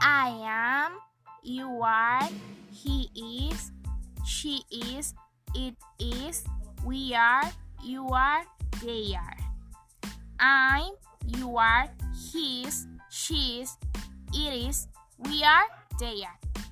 I am, you are, he is, she is, it is, we are, you are, they are. I'm, you are, he is, she is, it is, we are, they are.